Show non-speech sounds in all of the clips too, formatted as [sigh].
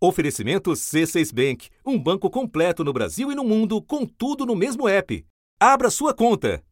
Oferecimento C6 Bank, um banco completo no Brasil e no mundo, com tudo no mesmo app. Abra sua conta.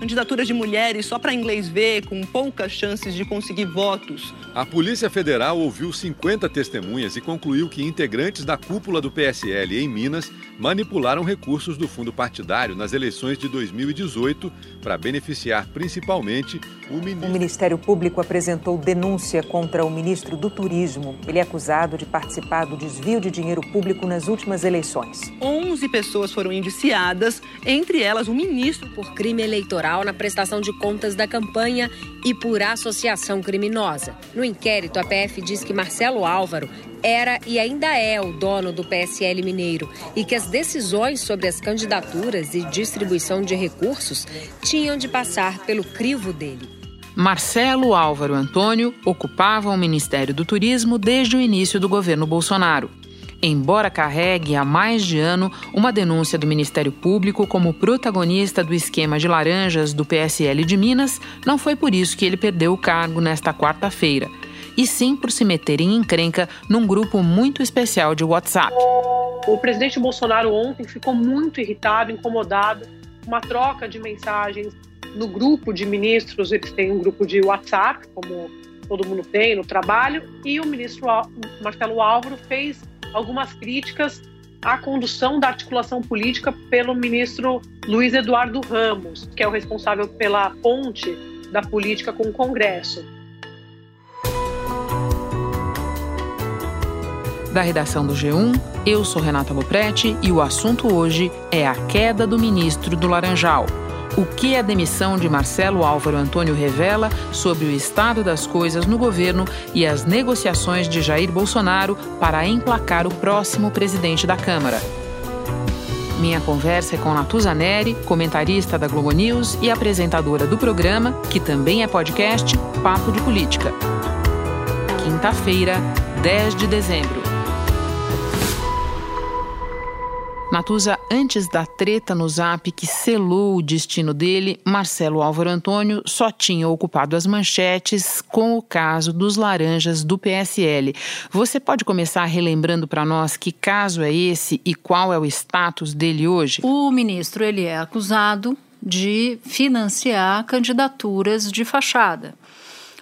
Candidaturas de mulheres só para inglês ver, com poucas chances de conseguir votos. A Polícia Federal ouviu 50 testemunhas e concluiu que integrantes da cúpula do PSL em Minas manipularam recursos do fundo partidário nas eleições de 2018 para beneficiar principalmente o ministro. O Ministério Público apresentou denúncia contra o ministro do Turismo. Ele é acusado de participar do desvio de dinheiro público nas últimas eleições. 11 pessoas foram indiciadas, entre elas o ministro. Por crime eleitoral na prestação de contas da campanha e por associação criminosa. No inquérito, a PF diz que Marcelo Álvaro era e ainda é o dono do PSL Mineiro e que as decisões sobre as candidaturas e distribuição de recursos tinham de passar pelo crivo dele. Marcelo Álvaro Antônio ocupava o Ministério do Turismo desde o início do governo Bolsonaro. Embora carregue há mais de ano uma denúncia do Ministério Público como protagonista do esquema de laranjas do PSL de Minas, não foi por isso que ele perdeu o cargo nesta quarta-feira e sim por se meter em encrenca num grupo muito especial de WhatsApp. O presidente Bolsonaro ontem ficou muito irritado, incomodado, uma troca de mensagens no grupo de ministros, eles têm um grupo de WhatsApp, como todo mundo tem no trabalho, e o ministro Marcelo Álvaro fez algumas críticas à condução da articulação política pelo ministro Luiz Eduardo Ramos, que é o responsável pela ponte da política com o Congresso. Da redação do G1, eu sou Renata Loprete e o assunto hoje é a queda do ministro do Laranjal. O que a demissão de Marcelo Álvaro Antônio revela sobre o estado das coisas no governo e as negociações de Jair Bolsonaro para emplacar o próximo presidente da Câmara. Minha conversa é com Natuza Neri, comentarista da Globo News e apresentadora do programa, que também é podcast, Papo de Política. Quinta-feira, 10 de dezembro. Natuza, antes da treta no Zap que selou o destino dele, Marcelo Álvaro Antônio só tinha ocupado as manchetes com o caso dos laranjas do PSL. Você pode começar relembrando para nós que caso é esse e qual é o status dele hoje? O ministro ele é acusado de financiar candidaturas de fachada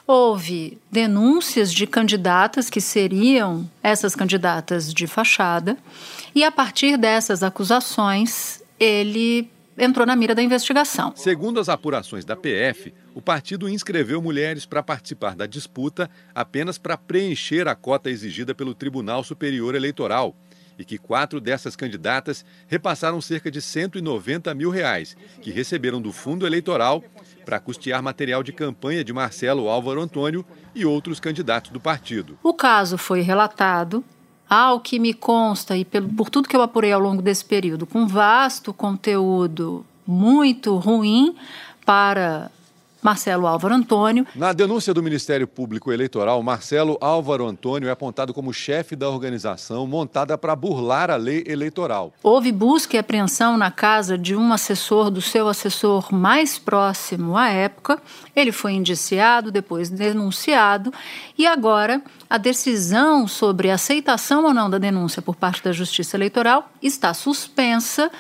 houve denúncias de candidatas que seriam essas candidatas de fachada, e a partir dessas acusações, ele entrou na mira da investigação. Segundo as apurações da PF, o partido inscreveu mulheres para participar da disputa apenas para preencher a cota exigida pelo Tribunal Superior Eleitoral e que quatro dessas candidatas repassaram cerca de 190 mil reais, que receberam do fundo eleitoral para custear material de campanha de Marcelo Álvaro Antônio e outros candidatos do partido. O caso foi relatado, ao que me consta e por tudo que eu apurei ao longo desse período, com vasto conteúdo muito ruim para Marcelo Álvaro Antônio. Na denúncia do Ministério Público Eleitoral, Marcelo Álvaro Antônio é apontado como chefe da organização montada para burlar a lei eleitoral. Houve busca e apreensão na casa de um assessor do seu assessor mais próximo à época. Ele foi indiciado, depois denunciado e agora a decisão sobre aceitação ou não da denúncia por parte da Justiça Eleitoral está suspensa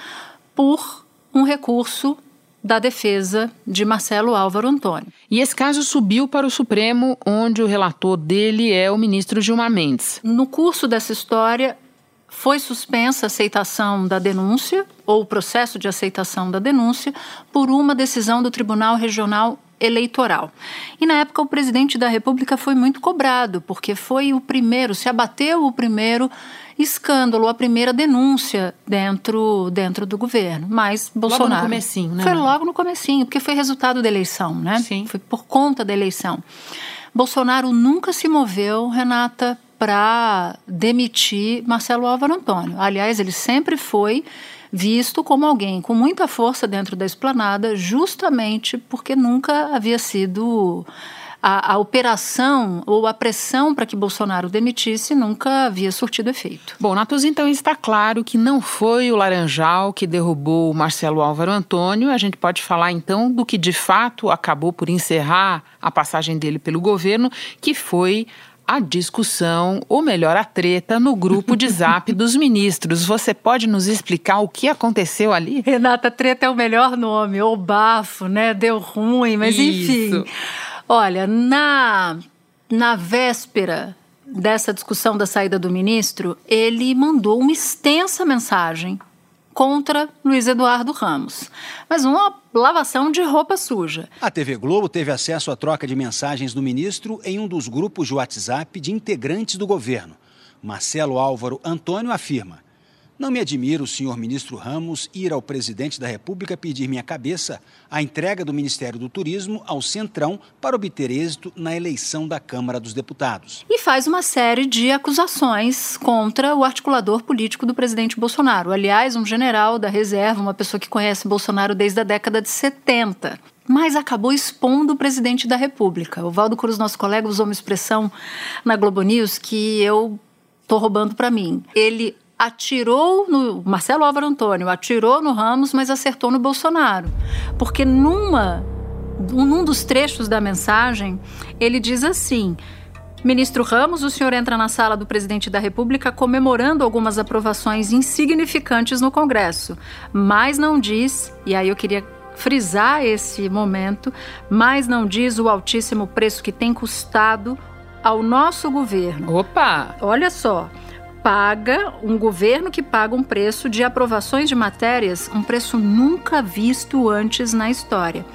por um recurso da defesa de Marcelo Álvaro Antônio. E esse caso subiu para o Supremo, onde o relator dele é o ministro Gilmar Mendes. No curso dessa história, foi suspensa a aceitação da denúncia, ou o processo de aceitação da denúncia, por uma decisão do Tribunal Regional Eleitoral. E na época o presidente da República foi muito cobrado, porque foi o primeiro, se abateu o primeiro escândalo, a primeira denúncia dentro, dentro do governo. Mas Bolsonaro. Logo no comecinho, né? Foi logo no comecinho, porque foi resultado da eleição, né? Sim. Foi por conta da eleição. Bolsonaro nunca se moveu, Renata, para demitir Marcelo Álvaro Antônio. Aliás, ele sempre foi visto como alguém com muita força dentro da esplanada, justamente porque nunca havia sido a, a operação ou a pressão para que Bolsonaro demitisse nunca havia surtido efeito. Bom, Natus, então está claro que não foi o Laranjal que derrubou o Marcelo Álvaro Antônio. A gente pode falar então do que de fato acabou por encerrar a passagem dele pelo governo, que foi a discussão, ou melhor, a treta no grupo de [laughs] zap dos ministros. Você pode nos explicar o que aconteceu ali? Renata, treta é o melhor nome, ou bafo, né? Deu ruim, mas Isso. enfim. Olha, na, na véspera dessa discussão da saída do ministro, ele mandou uma extensa mensagem contra Luiz Eduardo Ramos. Mas uma lavação de roupa suja. A TV Globo teve acesso à troca de mensagens do ministro em um dos grupos de WhatsApp de integrantes do governo. Marcelo Álvaro Antônio afirma: não me admira o senhor ministro Ramos ir ao presidente da República pedir minha cabeça a entrega do Ministério do Turismo ao Centrão para obter êxito na eleição da Câmara dos Deputados. E faz uma série de acusações contra o articulador político do presidente Bolsonaro. Aliás, um general da reserva, uma pessoa que conhece Bolsonaro desde a década de 70 mas acabou expondo o presidente da República. O Valdo Cruz, nosso colega, usou uma expressão na Globo News que eu estou roubando para mim. Ele atirou no Marcelo Álvaro Antônio, atirou no Ramos, mas acertou no Bolsonaro. Porque numa num dos trechos da mensagem, ele diz assim: Ministro Ramos, o senhor entra na sala do presidente da República comemorando algumas aprovações insignificantes no Congresso, mas não diz, e aí eu queria frisar esse momento, mas não diz o altíssimo preço que tem custado ao nosso governo. Opa! Olha só paga, um governo que paga um preço de aprovações de matérias, um preço nunca visto antes na história.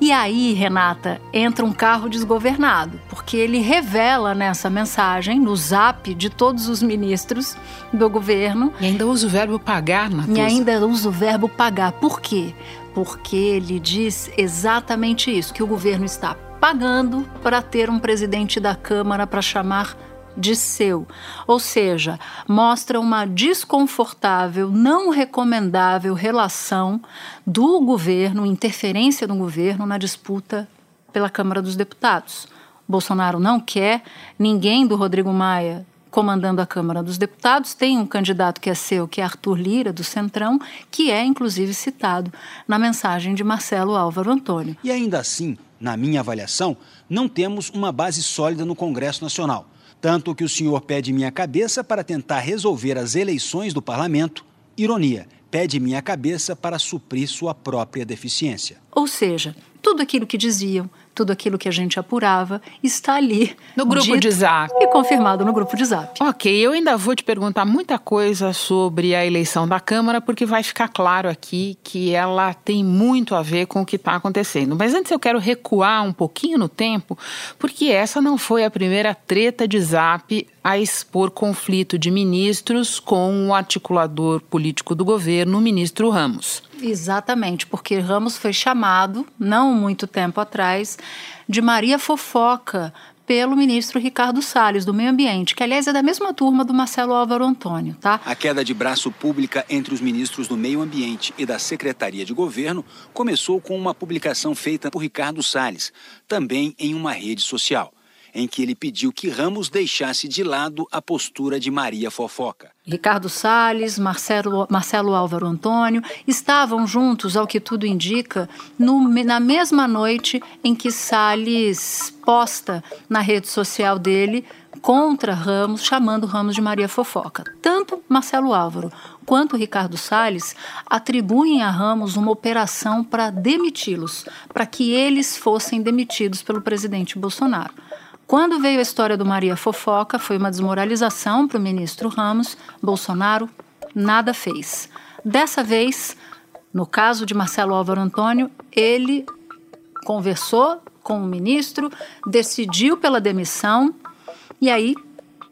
E aí, Renata, entra um carro desgovernado, porque ele revela nessa mensagem, no zap de todos os ministros do governo. E ainda usa o verbo pagar, Matheus. E ainda usa o verbo pagar. Por quê? Porque ele diz exatamente isso: que o governo está pagando para ter um presidente da Câmara para chamar de seu, ou seja, mostra uma desconfortável, não recomendável relação do governo, interferência do governo na disputa pela Câmara dos Deputados. Bolsonaro não quer ninguém do Rodrigo Maia comandando a Câmara dos Deputados. Tem um candidato que é seu, que é Arthur Lira, do Centrão, que é inclusive citado na mensagem de Marcelo Álvaro Antônio. E ainda assim, na minha avaliação, não temos uma base sólida no Congresso Nacional. Tanto que o senhor pede minha cabeça para tentar resolver as eleições do parlamento. Ironia, pede minha cabeça para suprir sua própria deficiência. Ou seja, tudo aquilo que diziam, tudo aquilo que a gente apurava está ali. No grupo de zap. E confirmado no grupo de zap. Ok, eu ainda vou te perguntar muita coisa sobre a eleição da Câmara, porque vai ficar claro aqui que ela tem muito a ver com o que está acontecendo. Mas antes eu quero recuar um pouquinho no tempo, porque essa não foi a primeira treta de zap a expor conflito de ministros com o articulador político do governo, o ministro Ramos. Exatamente, porque Ramos foi chamado, não muito tempo atrás, de Maria Fofoca pelo ministro Ricardo Salles, do Meio Ambiente, que aliás é da mesma turma do Marcelo Álvaro Antônio, tá? A queda de braço pública entre os ministros do Meio Ambiente e da Secretaria de Governo começou com uma publicação feita por Ricardo Salles, também em uma rede social em que ele pediu que Ramos deixasse de lado a postura de Maria Fofoca. Ricardo Salles, Marcelo, Marcelo Álvaro Antônio estavam juntos, ao que tudo indica, no, na mesma noite em que Salles posta na rede social dele contra Ramos, chamando Ramos de Maria Fofoca. Tanto Marcelo Álvaro quanto Ricardo Salles atribuem a Ramos uma operação para demiti-los, para que eles fossem demitidos pelo presidente Bolsonaro. Quando veio a história do Maria Fofoca, foi uma desmoralização para o ministro Ramos. Bolsonaro nada fez. Dessa vez, no caso de Marcelo Álvaro Antônio, ele conversou com o ministro, decidiu pela demissão, e aí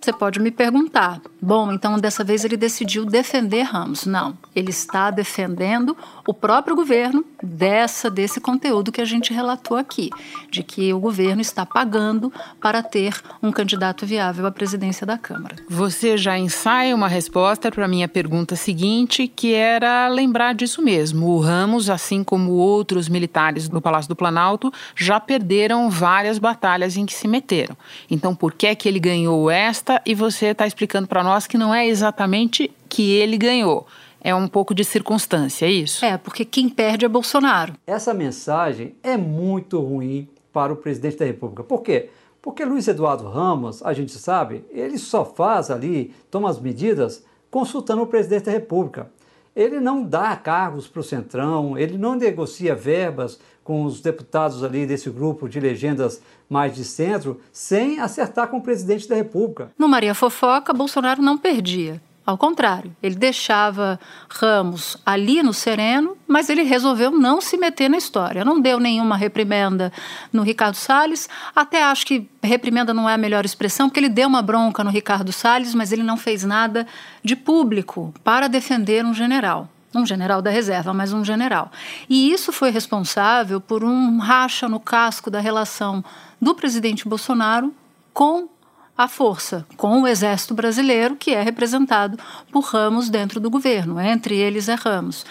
você pode me perguntar: bom, então dessa vez ele decidiu defender Ramos. Não, ele está defendendo o próprio governo dessa desse conteúdo que a gente relatou aqui, de que o governo está pagando para ter um candidato viável à presidência da Câmara. Você já ensaia uma resposta para a minha pergunta seguinte, que era lembrar disso mesmo. O Ramos, assim como outros militares no Palácio do Planalto, já perderam várias batalhas em que se meteram. Então, por que é que ele ganhou esta? E você está explicando para nós que não é exatamente que ele ganhou é um pouco de circunstância, é isso? É, porque quem perde é Bolsonaro. Essa mensagem é muito ruim para o presidente da República. Por quê? Porque Luiz Eduardo Ramos, a gente sabe, ele só faz ali, toma as medidas consultando o presidente da República. Ele não dá cargos para o Centrão, ele não negocia verbas com os deputados ali desse grupo de legendas mais de centro, sem acertar com o presidente da República. No Maria Fofoca, Bolsonaro não perdia. Ao contrário, ele deixava Ramos ali no sereno, mas ele resolveu não se meter na história. Não deu nenhuma reprimenda no Ricardo Salles. Até acho que reprimenda não é a melhor expressão, porque ele deu uma bronca no Ricardo Salles, mas ele não fez nada de público para defender um general um general da reserva, mas um general. E isso foi responsável por um racha no casco da relação do presidente Bolsonaro com a força com o Exército Brasileiro, que é representado por ramos dentro do governo, entre eles é Ramos.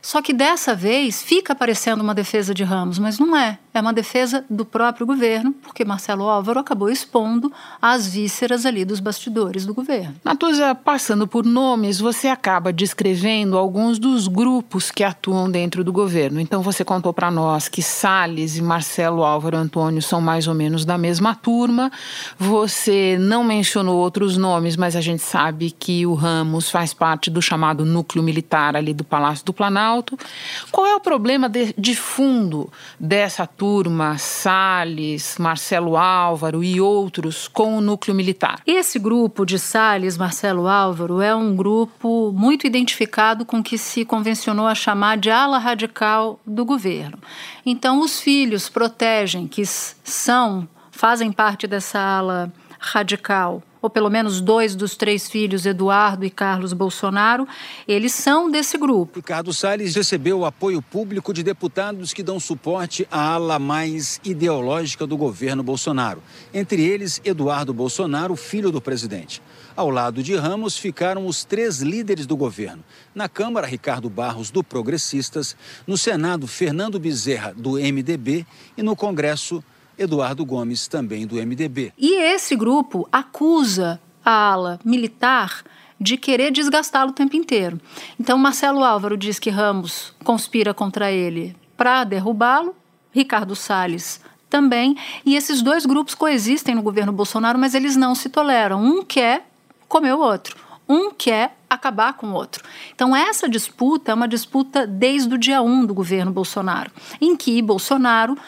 Só que dessa vez fica parecendo uma defesa de Ramos, mas não é. É uma defesa do próprio governo, porque Marcelo Álvaro acabou expondo as vísceras ali dos bastidores do governo. Natuza, passando por nomes, você acaba descrevendo alguns dos grupos que atuam dentro do governo. Então você contou para nós que Salles e Marcelo Álvaro Antônio são mais ou menos da mesma turma. Você não mencionou outros nomes, mas a gente sabe que o Ramos faz parte do chamado núcleo militar ali do Palácio do Planalto. Qual é o problema de, de fundo dessa turma? turma, Salles, Marcelo Álvaro e outros com o núcleo militar? Esse grupo de Salles, Marcelo Álvaro é um grupo muito identificado com o que se convencionou a chamar de ala radical do governo. Então, os filhos protegem, que são, fazem parte dessa ala radical ou pelo menos dois dos três filhos, Eduardo e Carlos Bolsonaro, eles são desse grupo. Ricardo Salles recebeu o apoio público de deputados que dão suporte à ala mais ideológica do governo Bolsonaro. Entre eles, Eduardo Bolsonaro, filho do presidente. Ao lado de Ramos ficaram os três líderes do governo. Na Câmara, Ricardo Barros, do Progressistas. No Senado, Fernando Bezerra, do MDB. E no Congresso, Eduardo Gomes, também do MDB. E esse grupo acusa a ala militar de querer desgastá-lo o tempo inteiro. Então, Marcelo Álvaro diz que Ramos conspira contra ele para derrubá-lo, Ricardo Salles também, e esses dois grupos coexistem no governo Bolsonaro, mas eles não se toleram. Um quer comer o outro, um quer acabar com o outro. Então, essa disputa é uma disputa desde o dia 1 do governo Bolsonaro, em que Bolsonaro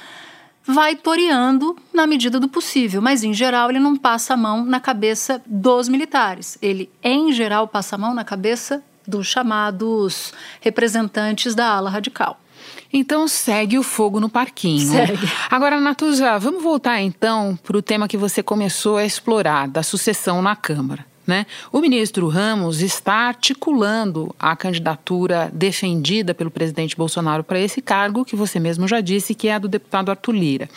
vai toreando na medida do possível, mas em geral ele não passa a mão na cabeça dos militares. Ele, em geral, passa a mão na cabeça dos chamados representantes da ala radical. Então segue o fogo no parquinho. Segue. Agora, Natuza, vamos voltar então para o tema que você começou a explorar, da sucessão na Câmara. Né? O ministro Ramos está articulando a candidatura defendida pelo presidente Bolsonaro para esse cargo, que você mesmo já disse que é a do deputado Arthur Lira.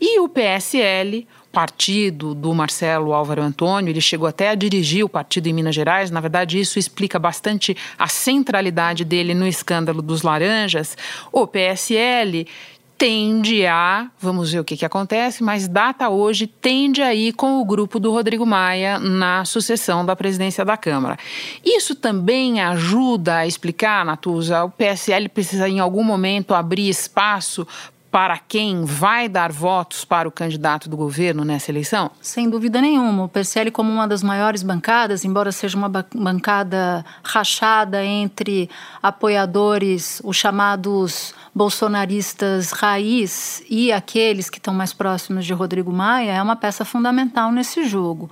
E o PSL, partido do Marcelo Álvaro Antônio, ele chegou até a dirigir o partido em Minas Gerais. Na verdade, isso explica bastante a centralidade dele no escândalo dos laranjas. O PSL tende a, vamos ver o que, que acontece, mas data hoje tende a ir com o grupo do Rodrigo Maia na sucessão da presidência da Câmara. Isso também ajuda a explicar, Natuza, o PSL precisa em algum momento abrir espaço para quem vai dar votos para o candidato do governo nessa eleição? Sem dúvida nenhuma. O PSL, como uma das maiores bancadas, embora seja uma bancada rachada entre apoiadores, os chamados bolsonaristas raiz e aqueles que estão mais próximos de Rodrigo Maia é uma peça fundamental nesse jogo.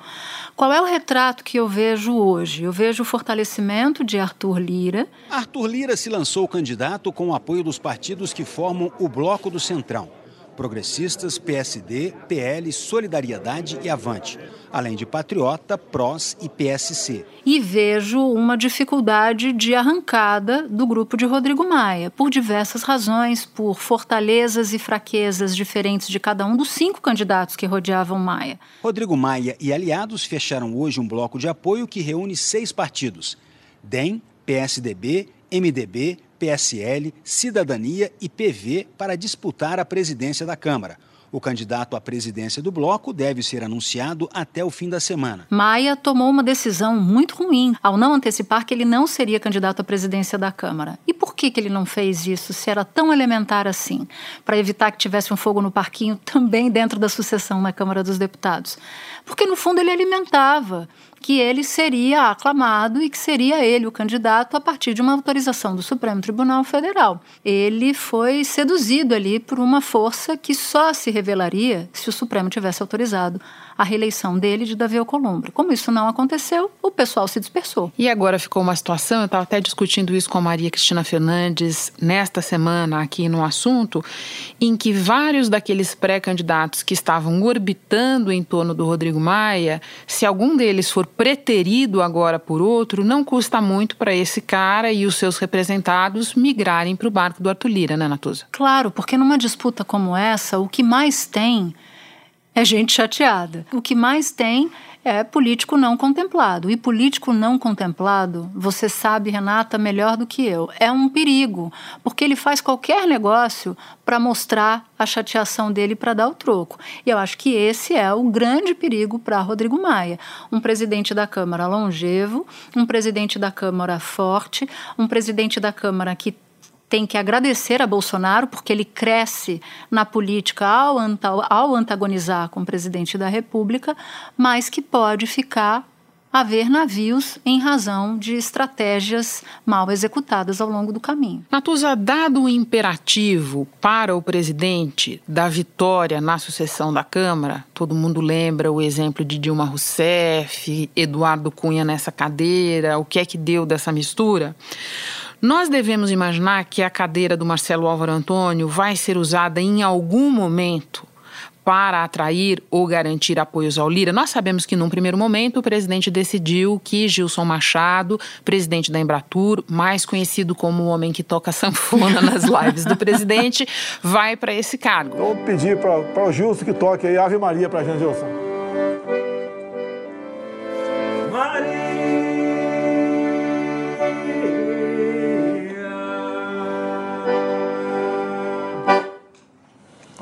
Qual é o retrato que eu vejo hoje? Eu vejo o fortalecimento de Arthur Lira. Arthur Lira se lançou candidato com o apoio dos partidos que formam o Bloco do Centrão. Progressistas, PSD, PL, Solidariedade e Avante, além de Patriota, PROS e PSC. E vejo uma dificuldade de arrancada do grupo de Rodrigo Maia, por diversas razões, por fortalezas e fraquezas diferentes de cada um dos cinco candidatos que rodeavam Maia. Rodrigo Maia e aliados fecharam hoje um bloco de apoio que reúne seis partidos: DEM, PSDB, MDB, PSL, Cidadania e PV para disputar a presidência da Câmara. O candidato à presidência do bloco deve ser anunciado até o fim da semana. Maia tomou uma decisão muito ruim ao não antecipar que ele não seria candidato à presidência da Câmara. E por que, que ele não fez isso se era tão elementar assim? Para evitar que tivesse um fogo no parquinho também dentro da sucessão na Câmara dos Deputados. Porque, no fundo, ele alimentava que ele seria aclamado e que seria ele o candidato a partir de uma autorização do Supremo Tribunal Federal. Ele foi seduzido ali por uma força que só se revelaria se o Supremo tivesse autorizado a reeleição dele de Davi Alcolumbre. Como isso não aconteceu, o pessoal se dispersou. E agora ficou uma situação, eu estava até discutindo isso com a Maria Cristina Fernandes nesta semana aqui no assunto, em que vários daqueles pré-candidatos que estavam orbitando em torno do Rodrigo Maia, se algum deles for preterido agora por outro, não custa muito para esse cara e os seus representados migrarem para o barco do Arthur Lira, né, Natuza? Claro, porque numa disputa como essa, o que mais tem é gente chateada. O que mais tem é político não contemplado. E político não contemplado, você sabe, Renata, melhor do que eu, é um perigo, porque ele faz qualquer negócio para mostrar a chateação dele para dar o troco. E eu acho que esse é o grande perigo para Rodrigo Maia. Um presidente da Câmara longevo, um presidente da Câmara forte, um presidente da Câmara que tem que agradecer a Bolsonaro, porque ele cresce na política ao, ao antagonizar com o presidente da República, mas que pode ficar a ver navios em razão de estratégias mal executadas ao longo do caminho. Natuza, dado o imperativo para o presidente da vitória na sucessão da Câmara, todo mundo lembra o exemplo de Dilma Rousseff, Eduardo Cunha nessa cadeira, o que é que deu dessa mistura? Nós devemos imaginar que a cadeira do Marcelo Álvaro Antônio vai ser usada em algum momento para atrair ou garantir apoios ao Lira? Nós sabemos que, num primeiro momento, o presidente decidiu que Gilson Machado, presidente da Embratur, mais conhecido como o homem que toca [laughs] sanfona nas lives do presidente, vai para esse cargo. Vou pedir para o Gilson que toque aí Ave Maria para a gente, Gilson.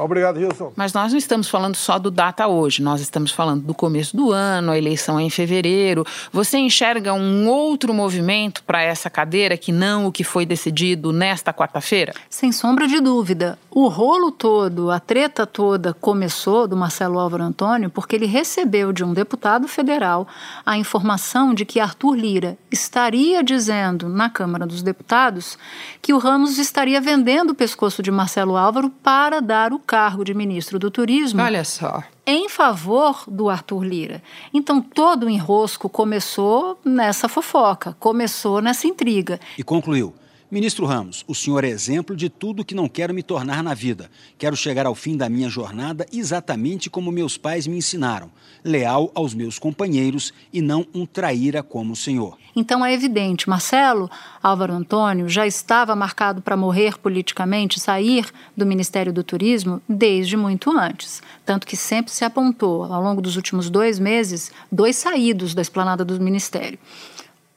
Obrigado, Wilson. Mas nós não estamos falando só do data hoje, nós estamos falando do começo do ano, a eleição é em fevereiro. Você enxerga um outro movimento para essa cadeira que não o que foi decidido nesta quarta-feira? Sem sombra de dúvida. O rolo todo, a treta toda começou do Marcelo Álvaro Antônio porque ele recebeu de um deputado federal a informação de que Arthur Lira estaria dizendo na Câmara dos Deputados que o Ramos estaria vendendo o pescoço de Marcelo Álvaro para dar o cargo de ministro do Turismo. Olha só. Em favor do Arthur Lira. Então, todo o enrosco começou nessa fofoca, começou nessa intriga. E concluiu. Ministro Ramos, o senhor é exemplo de tudo que não quero me tornar na vida. Quero chegar ao fim da minha jornada exatamente como meus pais me ensinaram, leal aos meus companheiros e não um traíra como o senhor. Então é evidente, Marcelo Álvaro Antônio já estava marcado para morrer politicamente, sair do Ministério do Turismo desde muito antes. Tanto que sempre se apontou, ao longo dos últimos dois meses, dois saídos da esplanada do Ministério.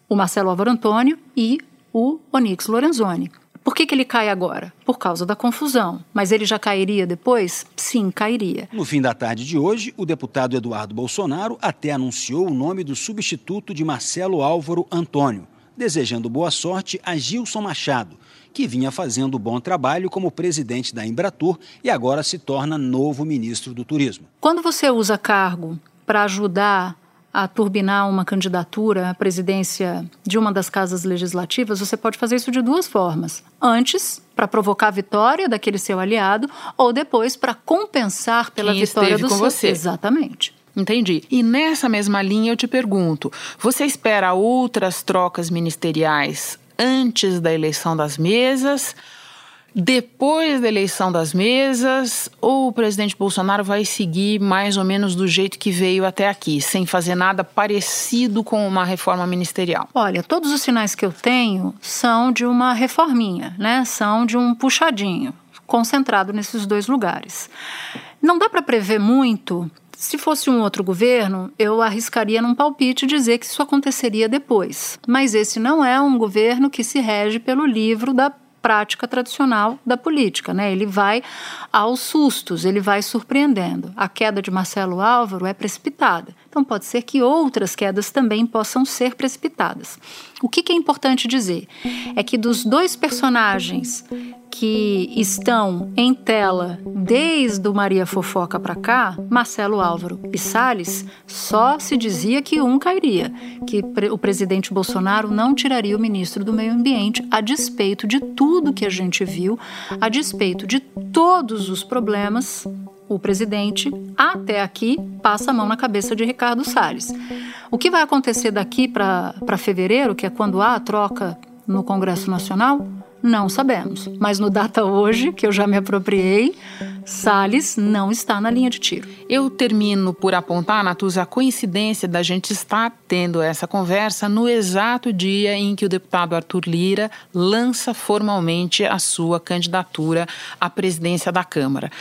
O Marcelo Álvaro Antônio e o Onyx Lorenzoni. Por que, que ele cai agora? Por causa da confusão. Mas ele já cairia depois? Sim, cairia. No fim da tarde de hoje, o deputado Eduardo Bolsonaro até anunciou o nome do substituto de Marcelo Álvaro Antônio, desejando boa sorte a Gilson Machado, que vinha fazendo bom trabalho como presidente da Embratur e agora se torna novo ministro do Turismo. Quando você usa cargo para ajudar a turbinar uma candidatura à presidência de uma das casas legislativas, você pode fazer isso de duas formas. Antes, para provocar a vitória daquele seu aliado, ou depois para compensar pela Quem vitória do com seu. você. Exatamente. Entendi. E nessa mesma linha eu te pergunto: você espera outras trocas ministeriais antes da eleição das mesas? Depois da eleição das mesas, ou o presidente Bolsonaro vai seguir mais ou menos do jeito que veio até aqui, sem fazer nada parecido com uma reforma ministerial? Olha, todos os sinais que eu tenho são de uma reforminha, né? São de um puxadinho concentrado nesses dois lugares. Não dá para prever muito. Se fosse um outro governo, eu arriscaria num palpite dizer que isso aconteceria depois. Mas esse não é um governo que se rege pelo livro da prática tradicional da política, né? Ele vai aos sustos, ele vai surpreendendo. A queda de Marcelo Álvaro é precipitada. Então pode ser que outras quedas também possam ser precipitadas. O que, que é importante dizer é que dos dois personagens que estão em tela desde o Maria Fofoca para cá, Marcelo Álvaro e Salles, só se dizia que um cairia, que o presidente Bolsonaro não tiraria o ministro do Meio Ambiente, a despeito de tudo que a gente viu, a despeito de todos os problemas o presidente, até aqui, passa a mão na cabeça de Ricardo Salles. O que vai acontecer daqui para fevereiro, que é quando há a troca no Congresso Nacional? Não sabemos. Mas no data hoje, que eu já me apropriei, Salles não está na linha de tiro. Eu termino por apontar, Natuza, a coincidência da gente estar tendo essa conversa no exato dia em que o deputado Arthur Lira lança formalmente a sua candidatura à presidência da Câmara.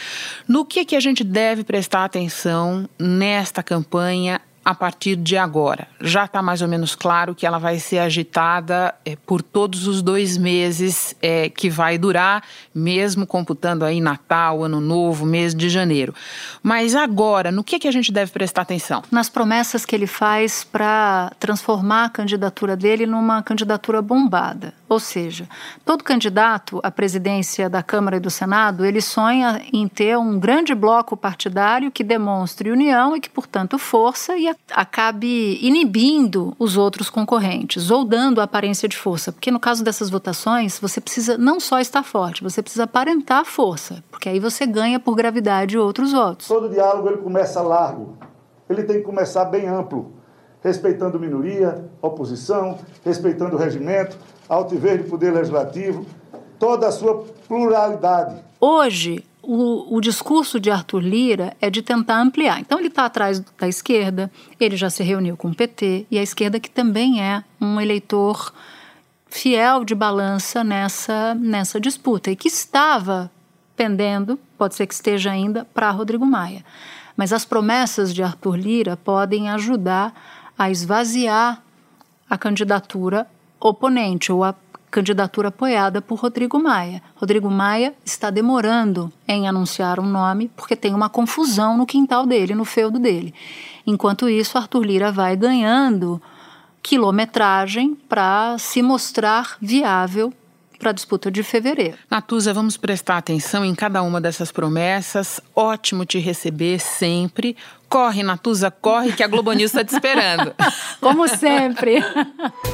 No que, que a gente deve prestar atenção nesta campanha a partir de agora. Já está mais ou menos claro que ela vai ser agitada é, por todos os dois meses é, que vai durar, mesmo computando aí Natal, Ano Novo, mês de janeiro. Mas agora, no que, que a gente deve prestar atenção? Nas promessas que ele faz para transformar a candidatura dele numa candidatura bombada. Ou seja, todo candidato à presidência da Câmara e do Senado, ele sonha em ter um grande bloco partidário que demonstre união e que, portanto, força e acabe inibindo os outros concorrentes ou dando aparência de força. Porque no caso dessas votações, você precisa não só estar forte, você precisa aparentar força, porque aí você ganha por gravidade outros votos. Todo diálogo ele começa largo, ele tem que começar bem amplo, respeitando minoria, oposição, respeitando o regimento, altivez do poder legislativo, toda a sua pluralidade. Hoje, o, o, discurso de Arthur Lira é de tentar ampliar. Então, ele está atrás da esquerda, ele já se reuniu com o PT, e a esquerda, que também é um eleitor fiel de balança nessa, nessa disputa, e que estava pendendo, pode ser que esteja ainda, para Rodrigo Maia. Mas as promessas de Arthur Lira podem ajudar a esvaziar a candidatura oponente ou a candidatura apoiada por Rodrigo Maia. Rodrigo Maia está demorando em anunciar um nome porque tem uma confusão no quintal dele, no feudo dele. Enquanto isso, Arthur Lira vai ganhando quilometragem para se mostrar viável para a disputa de fevereiro. Natuza, vamos prestar atenção em cada uma dessas promessas. Ótimo te receber sempre. Corre, Natuza, corre, que a Globo News está te esperando. [laughs] Como sempre. [laughs]